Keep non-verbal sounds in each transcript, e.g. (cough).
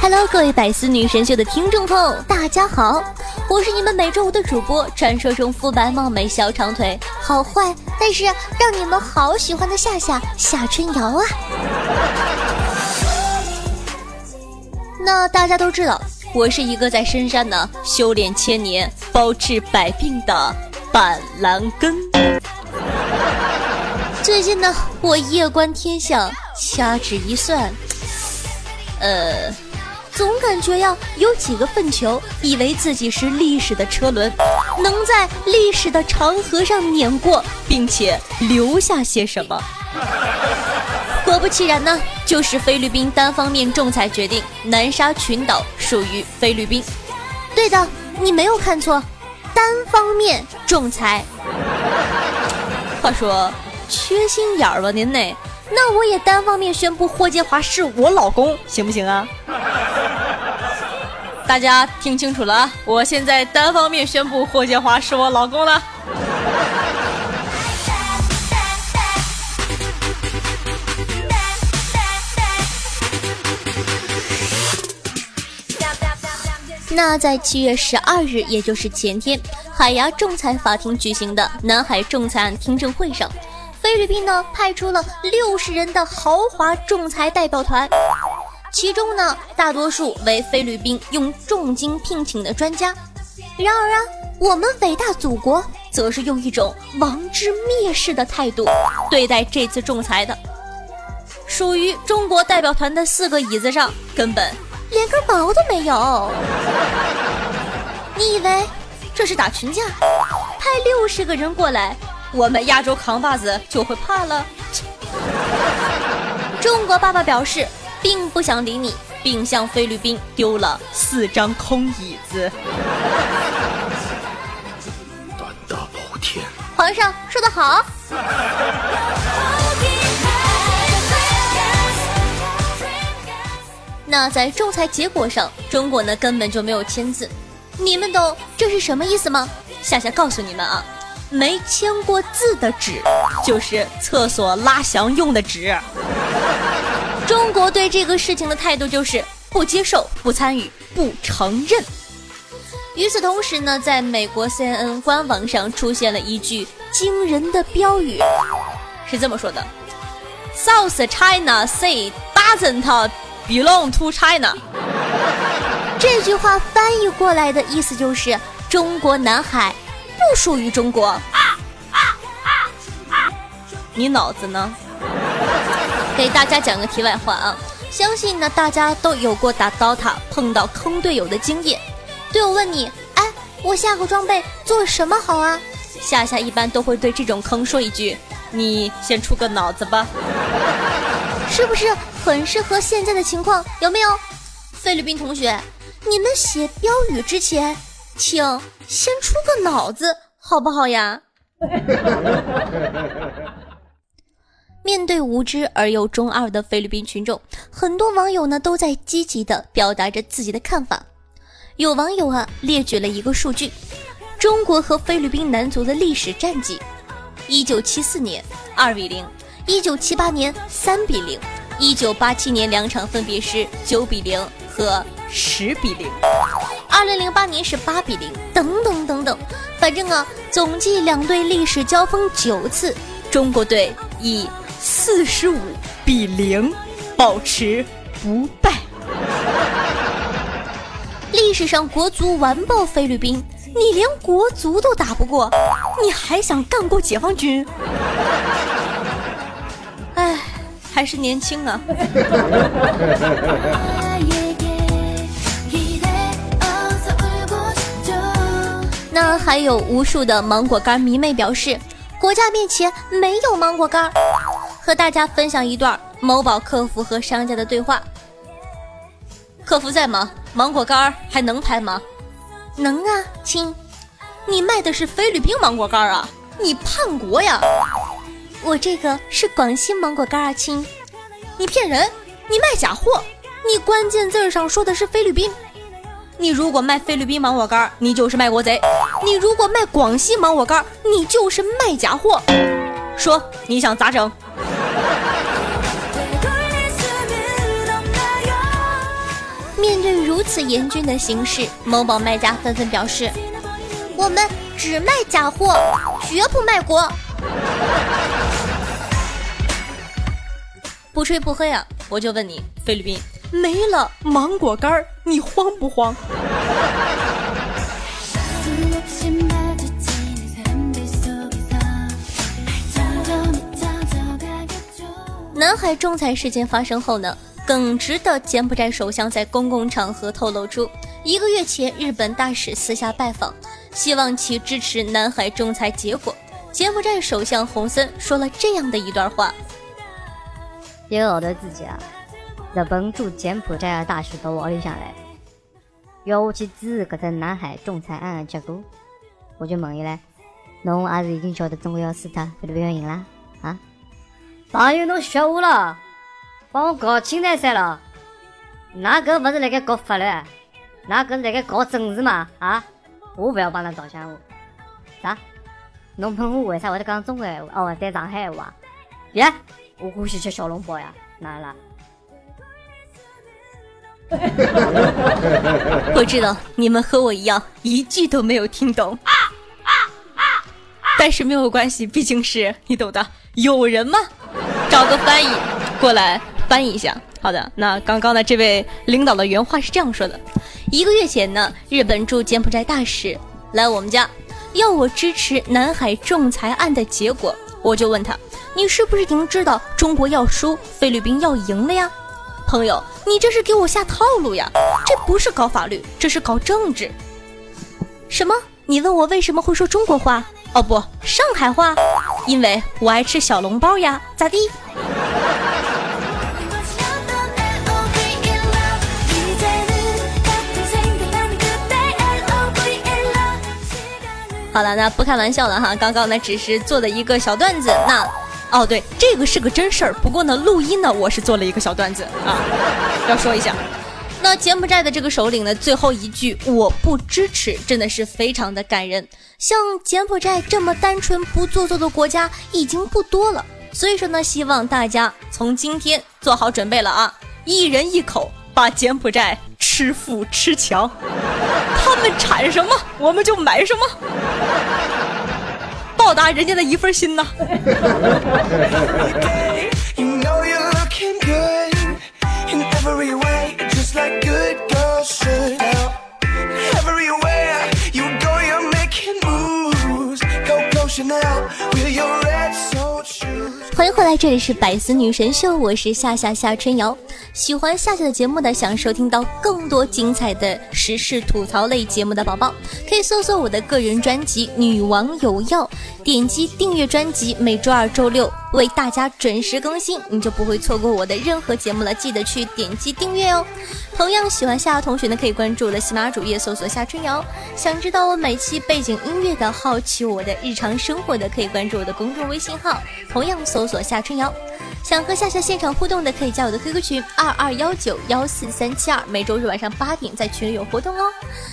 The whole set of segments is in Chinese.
Hello，各位百思女神秀的听众朋友，大家好，我是你们每周五的主播，传说中肤白貌美、小长腿、好坏，但是让你们好喜欢的夏夏夏春瑶啊。(laughs) 那大家都知道，我是一个在深山呢修炼千年、包治百病的板蓝根。(laughs) 最近呢，我夜观天象，掐指一算。呃，总感觉呀，有几个粪球以为自己是历史的车轮，能在历史的长河上碾过，并且留下些什么。(laughs) 果不其然呢，就是菲律宾单方面仲裁决定南沙群岛属于菲律宾。对的，你没有看错，单方面仲裁。话说，缺心眼儿吧您呢？那我也单方面宣布霍建华是我老公，行不行啊？大家听清楚了啊！我现在单方面宣布霍建华是我老公了。那在七月十二日，也就是前天，海牙仲裁法庭举行的南海仲裁案听证会上。菲律宾呢派出了六十人的豪华仲裁代表团，其中呢大多数为菲律宾用重金聘请的专家。然而啊，我们伟大祖国则是用一种王之蔑视的态度对待这次仲裁的。属于中国代表团的四个椅子上根本连根毛都没有。你以为这是打群架？派六十个人过来？我们亚洲扛把子就会怕了。(laughs) 中国爸爸表示，并不想理你，并向菲律宾丢了四张空椅子。胆大包天，皇上说得好。那在仲裁结果上，中国呢根本就没有签字。你们懂这是什么意思吗？夏夏告诉你们啊。没签过字的纸，就是厕所拉翔用的纸。中国对这个事情的态度就是不接受、不参与、不承认。与此同时呢，在美国 CNN 官网上出现了一句惊人的标语，是这么说的：“South China Sea doesn't belong to China。(laughs) ”这句话翻译过来的意思就是中国南海。不属于中国，你脑子呢？给大家讲个题外话啊，相信呢大家都有过打 DOTA 碰到坑队友的经验。队友问你，哎，我下个装备做什么好啊？夏夏一般都会对这种坑说一句：你先出个脑子吧。(laughs) 是不是很适合现在的情况？有没有？菲律宾同学，你们写标语之前。请先出个脑子，好不好呀？(laughs) 面对无知而又中二的菲律宾群众，很多网友呢都在积极的表达着自己的看法。有网友啊列举了一个数据：中国和菲律宾男足的历史战绩，一九七四年二比零，一九七八年三比零，一九八七年两场分别是九比零和十比零。二零零八年是八比零，等等等等，反正啊，总计两队历史交锋九次，中国队以四十五比零保持不败。历史上国足完爆菲律宾，你连国足都打不过，你还想干过解放军？哎，还是年轻啊。(laughs) 那还有无数的芒果干迷妹表示，国家面前没有芒果干。和大家分享一段某宝客服和商家的对话：客服在吗？芒果干还能拍吗？能啊，亲。你卖的是菲律宾芒果干啊？你叛国呀！我这个是广西芒果干啊，亲。你骗人！你卖假货！你关键字上说的是菲律宾。你如果卖菲律宾芒果干，你就是卖国贼；你如果卖广西芒果干，你就是卖假货。说你想咋整？面对如此严峻的形势，某宝卖家纷纷表示：“我们只卖假货，绝不卖国。(laughs) ”不吹不黑啊！我就问你，菲律宾没了芒果干，你慌不慌？(laughs) 南海仲裁事件发生后呢？耿直的柬埔寨首相在公共场合透露出，一个月前日本大使私下拜访，希望其支持南海仲裁结果。柬埔寨首相洪森说了这样的一段话：一个号头之前，日本驻柬埔寨的大使到屋里向来，要我去支持搿只南海仲裁案的结果。我就问伊唻，侬也是已经晓得中国要输脱，菲律宾要赢啦？啊？朋友，侬学我了。帮我搞清台噻了，那个 (laughs) 不是辣盖搞法律，那个是辣盖搞政治嘛？啊，我不要帮他着想，我啥？侬问我为啥会得讲中国话？哦，在上海话？别，我欢喜吃小笼包呀，哪啦？我知道你们和我一样，一句都没有听懂，啊啊啊但是没有关系，毕竟是你懂的，有人吗，找个翻译过来。翻译一下，好的。那刚刚的这位领导的原话是这样说的：一个月前呢，日本驻柬埔寨大使来我们家，要我支持南海仲裁案的结果。我就问他，你是不是已经知道中国要输，菲律宾要赢了呀？朋友，你这是给我下套路呀！这不是搞法律，这是搞政治。什么？你问我为什么会说中国话？哦不，上海话。因为我爱吃小笼包呀，咋地？好了，那不开玩笑了哈。刚刚呢，只是做的一个小段子。那，哦对，这个是个真事儿。不过呢，录音呢，我是做了一个小段子啊，(laughs) 要说一下。那柬埔寨的这个首领呢，最后一句“我不支持”，真的是非常的感人。像柬埔寨这么单纯不做作的国家已经不多了，所以说呢，希望大家从今天做好准备了啊，一人一口把柬埔寨。吃富吃强，他们产什么我们就买什么，报答人家的一份心呐。欢迎回来，这里是百思女神秀，我是夏夏夏春瑶。喜欢夏夏的节目的，想收听到更多精彩的时事吐槽类节目的宝宝，可以搜索我的个人专辑《女王有药》，点击订阅专辑，每周二、周六为大家准时更新，你就不会错过我的任何节目了。记得去点击订阅哦。同样喜欢夏夏同学呢，可以关注我的喜马主页，搜索夏春瑶。想知道我每期背景音乐的，好奇我的日常生活的，可以关注我的公众微信号，同样搜索夏春瑶。想和夏夏现场互动的，可以加我的 QQ 群二二幺九幺四三七二，每周日晚上八点在群里有活动哦。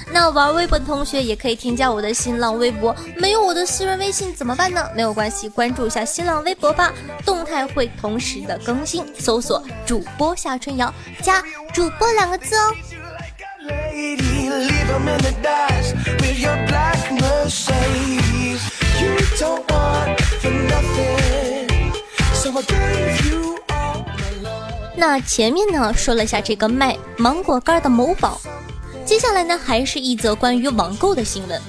那玩微博的同学也可以添加我的新浪微博，没有我的私人微信怎么办呢？没有关系，关注一下新浪微博吧，动态会同时的更新，搜索主播夏春瑶，加主播两个字哦。那前面呢说了下这个卖芒果干的某宝，接下来呢还是一则关于网购的新闻。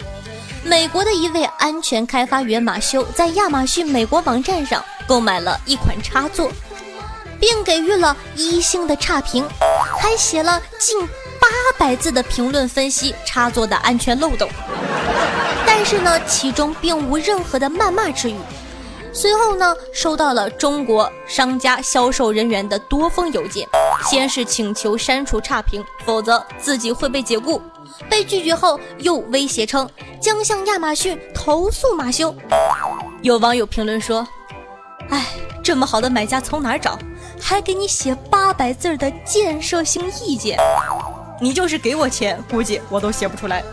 美国的一位安全开发员马修在亚马逊美国网站上购买了一款插座，并给予了一星的差评，还写了近八百字的评论分析插座的安全漏洞。但是呢，其中并无任何的谩骂之语。随后呢，收到了中国商家销售人员的多封邮件，先是请求删除差评，否则自己会被解雇。被拒绝后，又威胁称将向亚马逊投诉马修。有网友评论说：“哎，这么好的买家从哪儿找？还给你写八百字的建设性意见？你就是给我钱，估计我都写不出来。”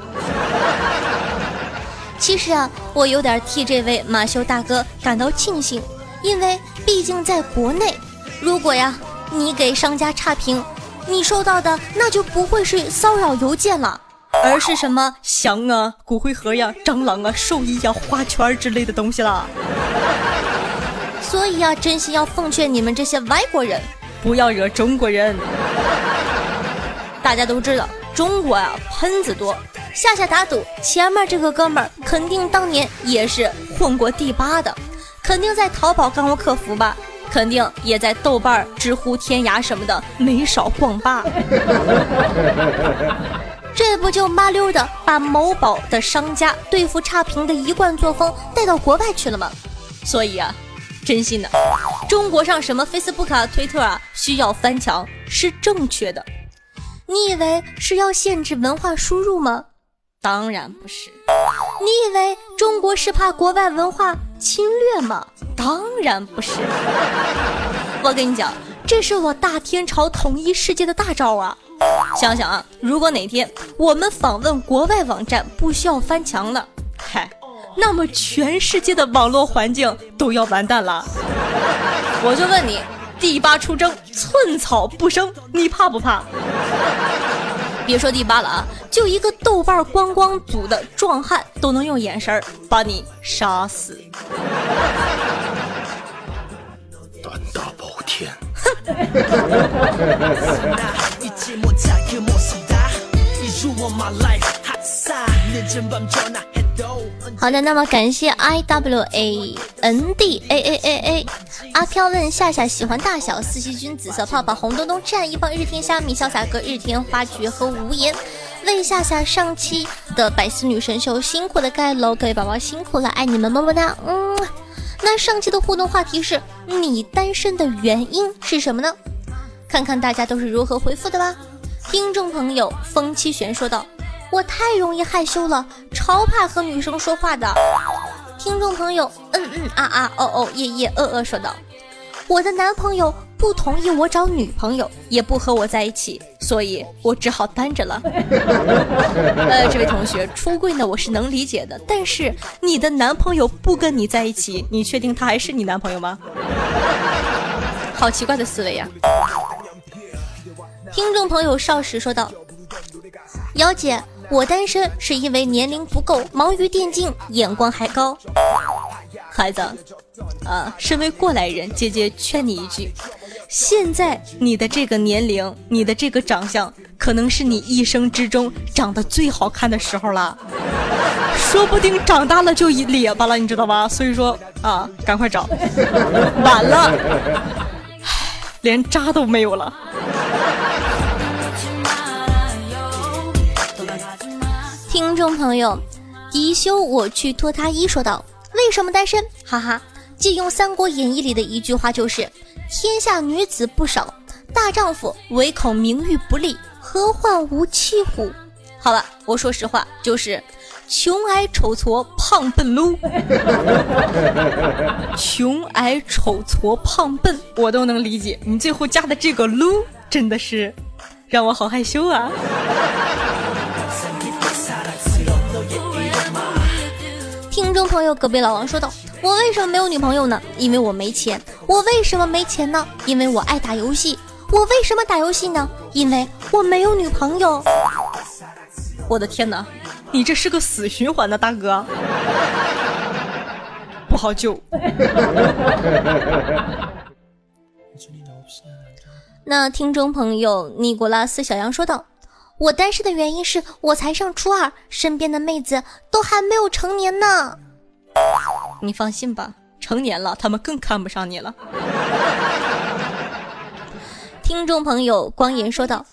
其实啊，我有点替这位马修大哥感到庆幸，因为毕竟在国内，如果呀你给商家差评，你收到的那就不会是骚扰邮件了。而是什么翔啊、骨灰盒呀、蟑螂啊、兽医呀、花圈之类的东西啦。所以啊，真心要奉劝你们这些外国人，不要惹中国人。大家都知道，中国啊喷子多，下下打赌，前面这个哥们儿肯定当年也是混过第八的，肯定在淘宝干过客服吧，肯定也在豆瓣、知乎、天涯什么的没少逛吧。(laughs) 这不就麻溜的把某宝的商家对付差评的一贯作风带到国外去了吗？所以啊，真心的，中国上什么 Facebook 啊、推特啊需要翻墙是正确的。你以为是要限制文化输入吗？当然不是。你以为中国是怕国外文化侵略吗？当然不是。我跟你讲，这是我大天朝统一世界的大招啊！想想啊，如果哪天我们访问国外网站不需要翻墙了，嗨，那么全世界的网络环境都要完蛋了。我就问你，第八出征，寸草不生，你怕不怕？别说第八了啊，就一个豆瓣观光组的壮汉都能用眼神把你杀死。胆大包天。(laughs) 好的，那么感谢 i w a n d a a a a 阿飘问夏夏喜欢大小四喜君紫色泡泡红咚咚战一方日天虾米潇洒哥日天花菊和无言为夏夏上期的百思女神秀辛苦的盖楼，各位宝宝辛苦了，爱你们么么哒，嗯。那上期的互动话题是你单身的原因是什么呢？看看大家都是如何回复的吧。听众朋友风七玄说道：“我太容易害羞了，超怕和女生说话的。”听众朋友嗯嗯啊啊哦哦耶耶呃呃说道：“我的男朋友。”不同意我找女朋友，也不和我在一起，所以我只好单着了。(laughs) 呃，这位同学出柜呢，我是能理解的，但是你的男朋友不跟你在一起，你确定他还是你男朋友吗？(laughs) 好奇怪的思维呀！听众朋友少时说道：“姚姐，我单身是因为年龄不够，忙于电竞，眼光还高。孩子，啊，身为过来人，姐姐劝你一句。”现在你的这个年龄，你的这个长相，可能是你一生之中长得最好看的时候了，说不定长大了就一咧巴了，你知道吧？所以说啊，赶快找，晚了，连渣都没有了。众朋友，迪修我去脱他衣说道：“为什么单身？哈哈，借用《三国演义》里的一句话就是。”天下女子不少，大丈夫唯恐名誉不立，何患无妻乎？好吧，我说实话，就是穷矮丑矬胖笨撸，(laughs) 穷矮丑矬胖笨，我都能理解。你最后加的这个撸，真的是让我好害羞啊！朋友，隔壁老王说道。我为什么没有女朋友呢？因为我没钱。我为什么没钱呢？因为我爱打游戏。我为什么打游戏呢？因为我没有女朋友。我的天哪，你这是个死循环呢，大哥，(laughs) 不好救。(laughs) 那听众朋友尼古拉斯小杨说道：“我单身的原因是我才上初二，身边的妹子都还没有成年呢。”你放心吧，成年了他们更看不上你了。(laughs) 听众朋友光言说道：“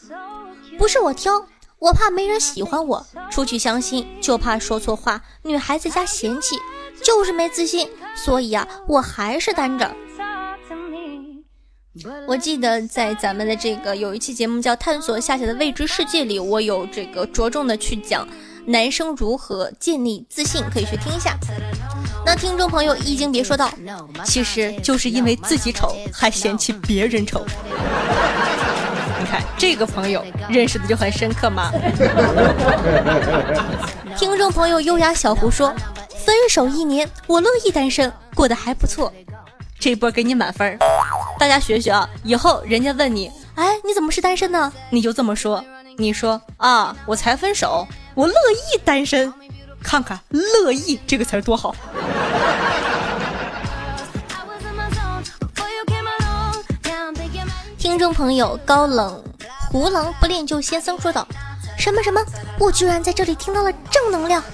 不是我挑，我怕没人喜欢我，出去相亲就怕说错话，女孩子家嫌弃，就是没自信，所以啊，我还是单着。我记得在咱们的这个有一期节目叫《探索夏夏的未知世界》里，我有这个着重的去讲男生如何建立自信，可以去听一下。那听众朋友一经别说道，其实就是因为自己丑，还嫌弃别人丑。你看这个朋友认识的就很深刻吗？听众朋友优雅小胡说，分手一年，我乐意单身，过得还不错。这波给你满分，大家学学啊！以后人家问你，哎，你怎么是单身呢？你就这么说，你说啊，我才分手，我乐意单身。看看“乐意”这个词儿多好。听众朋友高冷胡狼不练就先生说道：“什么什么？我居然在这里听到了正能量，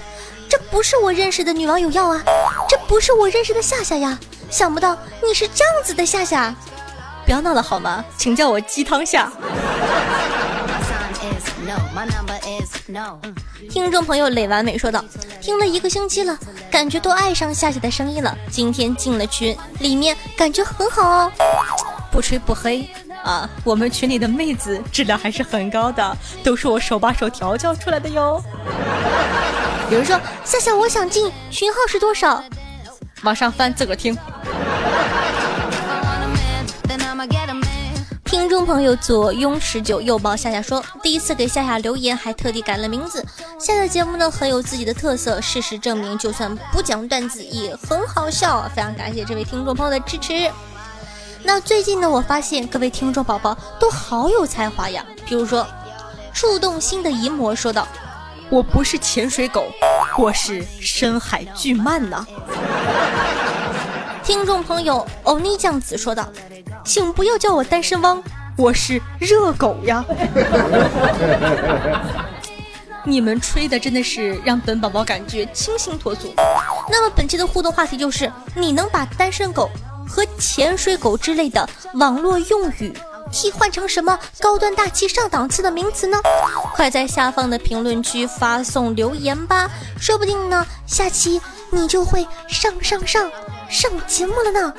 这不是我认识的女网友要啊，这不是我认识的夏夏呀。”想不到你是这样子的，夏夏，不要闹了好吗？请叫我鸡汤夏。听众朋友磊完美说道：“听了一个星期了，感觉都爱上夏夏的声音了。今天进了群，里面感觉很好哦。(laughs) 不吹不黑啊，我们群里的妹子质量还是很高的，都是我手把手调教出来的哟。(laughs) 有人说夏夏，我想进群号是多少？往上翻，自个儿听。”众朋友左拥十九右抱夏夏说，第一次给夏夏留言，还特地改了名字。夏夏节目呢很有自己的特色，事实证明，就算不讲段子也很好笑。非常感谢这位听众朋友的支持。那最近呢，我发现各位听众宝宝都好有才华呀。比如说，触动心的淫魔说道：“我不是潜水狗，我是深海巨鳗呐。(laughs) ”听众朋友欧尼酱子说道。请不要叫我单身汪，我是热狗呀！(laughs) 你们吹的真的是让本宝宝感觉清新脱俗。那么本期的互动话题就是：你能把单身狗和潜水狗之类的网络用语替换成什么高端大气上档次的名词呢？快在下方的评论区发送留言吧，说不定呢，下期你就会上上上上节目了呢。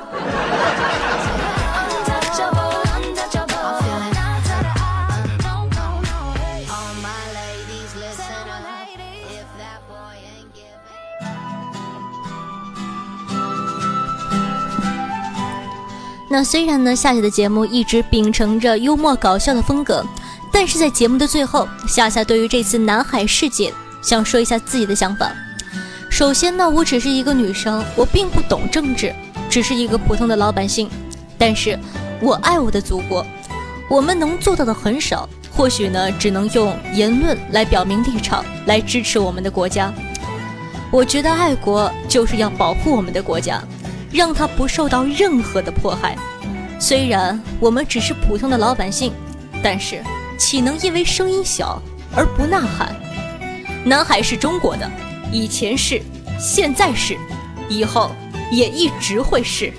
那虽然呢，夏夏的节目一直秉承着幽默搞笑的风格，但是在节目的最后，夏夏对于这次南海事件想说一下自己的想法。首先呢，我只是一个女生，我并不懂政治，只是一个普通的老百姓，但是我爱我的祖国。我们能做到的很少，或许呢，只能用言论来表明立场，来支持我们的国家。我觉得爱国就是要保护我们的国家。让他不受到任何的迫害。虽然我们只是普通的老百姓，但是岂能因为声音小而不呐喊？南海是中国的，以前是，现在是，以后也一直会是。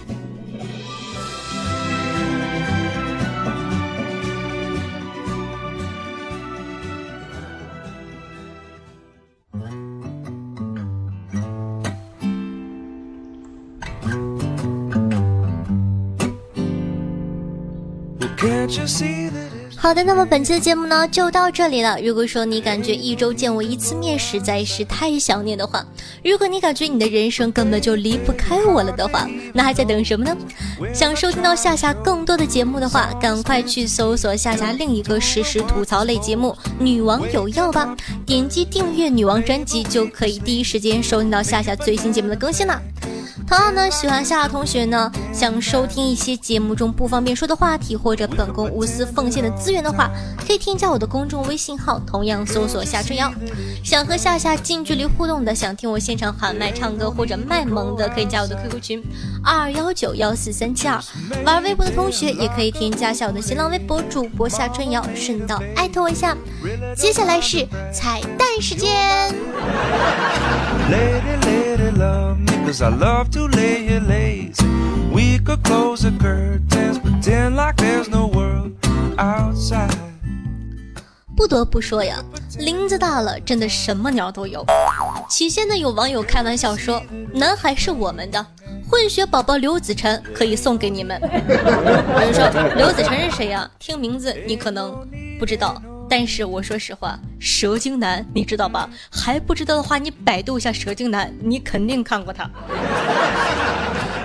好的，那么本期的节目呢就到这里了。如果说你感觉一周见我一次面实在是太想念的话，如果你感觉你的人生根本就离不开我了的话，那还在等什么呢？想收听到夏夏更多的节目的话，赶快去搜索夏夏另一个实时吐槽类节目《女王有药》吧，点击订阅女王专辑就可以第一时间收听到夏夏最新节目的更新了。同样呢，喜欢夏夏同学呢，想收听一些节目中不方便说的话题，或者本宫无私奉献的资源的话，可以添加我的公众微信号，同样搜索夏春瑶。想和夏夏近距离互动的，想听我现场喊麦唱歌或者卖萌的，可以加我的 QQ 群二幺九幺四三七二。玩微博的同学也可以添加下我的新浪微博主播夏春瑶，顺道艾特我一下。接下来是彩蛋时间。不得不说呀，林子大了，真的什么鸟都有。起先呢，有网友开玩笑说：“南海是我们的，混血宝宝刘子辰可以送给你们。”有人说刘子辰是谁呀？听名字你可能不知道，但是我说实话，蛇精男你知道吧？还不知道的话，你百度一下蛇精男，你肯定看过他。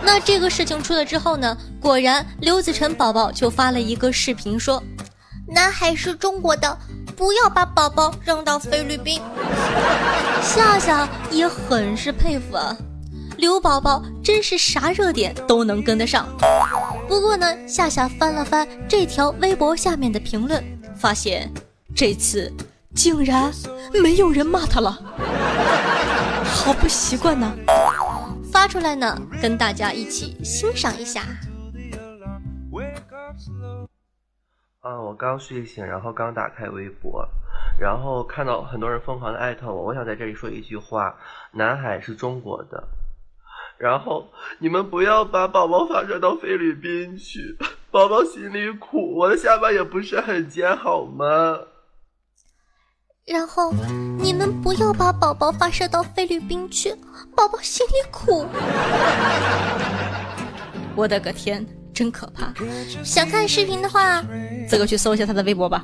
那这个事情出了之后呢？果然刘子晨宝宝就发了一个视频说：“南海是中国的。”不要把宝宝扔到菲律宾。夏夏也很是佩服啊，刘宝宝真是啥热点都能跟得上。不过呢，夏夏翻了翻这条微博下面的评论，发现这次竟然没有人骂他了，好不习惯呢。发出来呢，跟大家一起欣赏一下。啊，我刚睡醒，然后刚打开微博，然后看到很多人疯狂的艾特我，我想在这里说一句话：南海是中国的，然后你们不要把宝宝发射到菲律宾去，宝宝心里苦，我的下巴也不是很尖，好吗？然后你们不要把宝宝发射到菲律宾去，宝宝心里苦。我的个天！真可怕！想看视频的话，自个去搜一下他的微博吧。